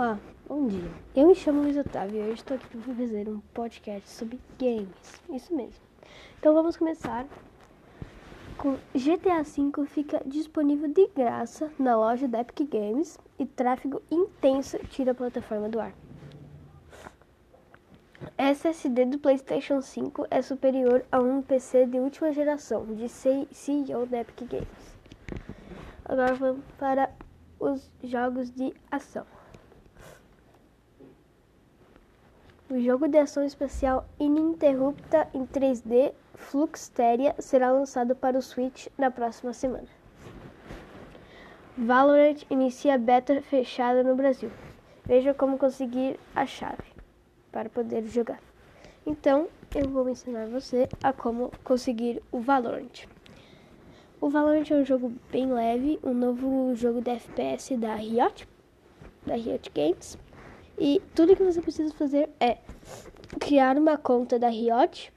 Olá, bom dia. Eu me chamo Luiz Otávio e hoje estou aqui para fazer um podcast sobre games. Isso mesmo. Então vamos começar com GTA V fica disponível de graça na loja da Epic Games e tráfego intenso tira a plataforma do ar. SSD do PlayStation 5 é superior a um PC de última geração, disse CEO da Epic Games. Agora vamos para os jogos de ação. O jogo de ação espacial ininterrupta em 3D Fluxteria será lançado para o Switch na próxima semana. Valorant inicia beta fechada no Brasil. Veja como conseguir a chave para poder jogar. Então, eu vou ensinar você a como conseguir o Valorant. O Valorant é um jogo bem leve, um novo jogo de FPS da Riot, da Riot Games. E tudo que você precisa fazer é criar uma conta da Riot,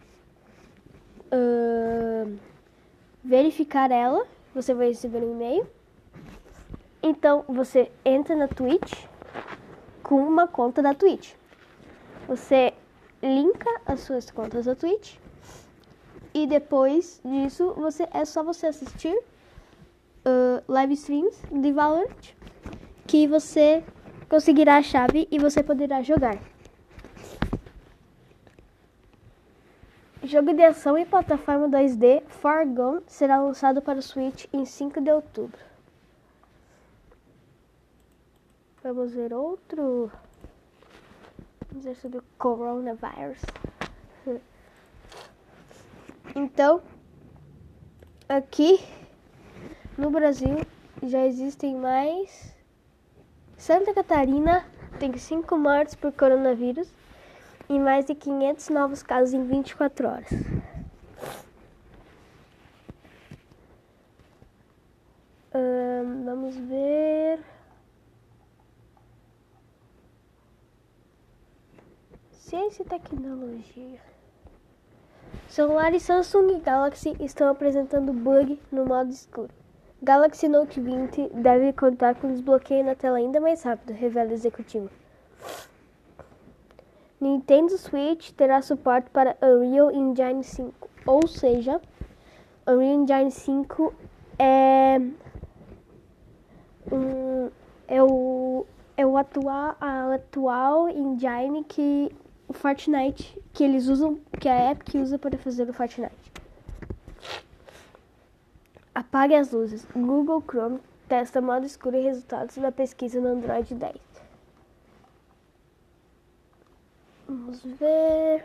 uh, verificar ela, você vai receber um e-mail. Então você entra na Twitch com uma conta da Twitch. Você linka as suas contas da Twitch e depois disso você é só você assistir uh, live streams de Valorant que você conseguirá a chave e você poderá jogar. Jogo de ação e plataforma 2D Far Gone será lançado para o Switch em 5 de outubro. Vamos ver outro. Vamos ver sobre o coronavírus. Então, aqui no Brasil já existem mais Santa Catarina tem 5 mortes por coronavírus e mais de 500 novos casos em 24 horas. vamos ver. Ciência e tecnologia. Celulares Samsung e Galaxy estão apresentando bug no modo escuro. Galaxy Note 20 deve contar com desbloqueio na tela ainda mais rápido, revela o executivo. Nintendo Switch terá suporte para Unreal Engine 5, ou seja, Unreal Engine 5 é um, é o é o atual a atual engine que o Fortnite que eles usam, que a Epic usa para fazer o Fortnite. Apague as luzes. Google Chrome testa modo escuro e resultados da pesquisa no Android 10. Vamos ver.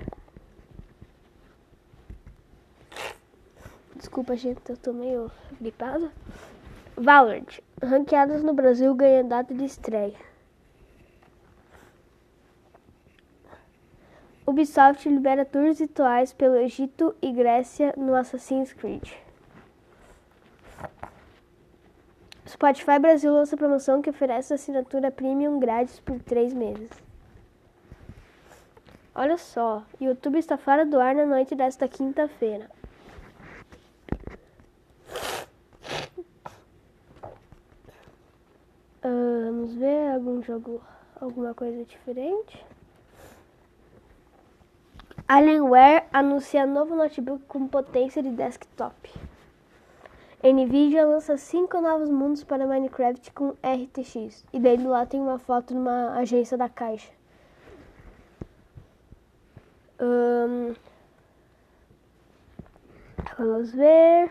Desculpa, gente, eu tô meio gripada. Valorant. Ranqueadas no Brasil ganha data de estreia. Ubisoft libera tours rituais pelo Egito e Grécia no Assassin's Creed. Spotify Brasil lança promoção que oferece assinatura premium grátis por três meses. Olha só, YouTube está fora do ar na noite desta quinta-feira. Uh, vamos ver algum jogo, alguma coisa diferente. Alienware anuncia novo notebook com potência de desktop. Nvidia lança cinco novos mundos para Minecraft com RTX. E daí do lado tem uma foto numa agência da Caixa. Um, vamos ver.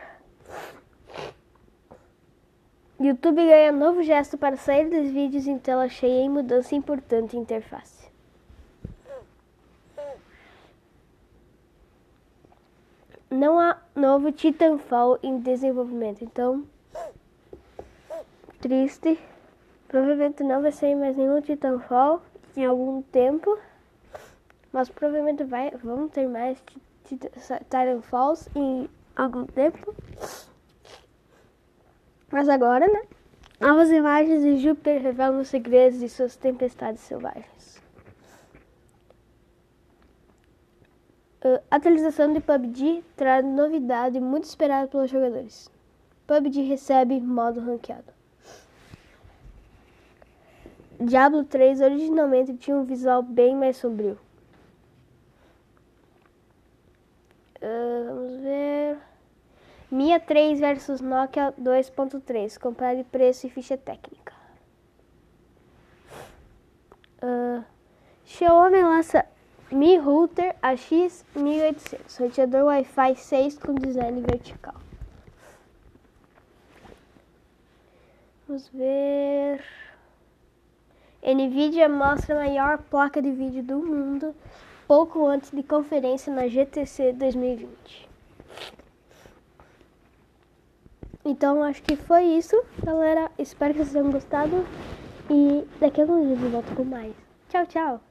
YouTube ganha novo gesto para sair dos vídeos em tela cheia e mudança importante em interface. Não há novo Titanfall em desenvolvimento, então triste. Provavelmente não vai sair mais nenhum Titanfall em algum tempo, mas provavelmente vai, vamos ter mais Titanfalls em algum tempo. Mas agora, né? Novas imagens de Júpiter revelam os segredos de suas tempestades selvagens. Uh, atualização de PUBG traz novidade muito esperada pelos jogadores. PUBG recebe modo ranqueado. Diablo 3 originalmente tinha um visual bem mais sombrio. Uh, vamos ver. Mia 3 versus Nokia 2.3. Comprar de preço e ficha técnica. Uh, Xiaomi lança Mi Router AX1800. Roteador Wi-Fi 6 com design vertical. Vamos ver. Nvidia mostra a maior placa de vídeo do mundo pouco antes de conferência na GTC 2020. Então acho que foi isso, galera. Espero que vocês tenham gostado e daqui a alguns dias eu volto com mais. Tchau, tchau!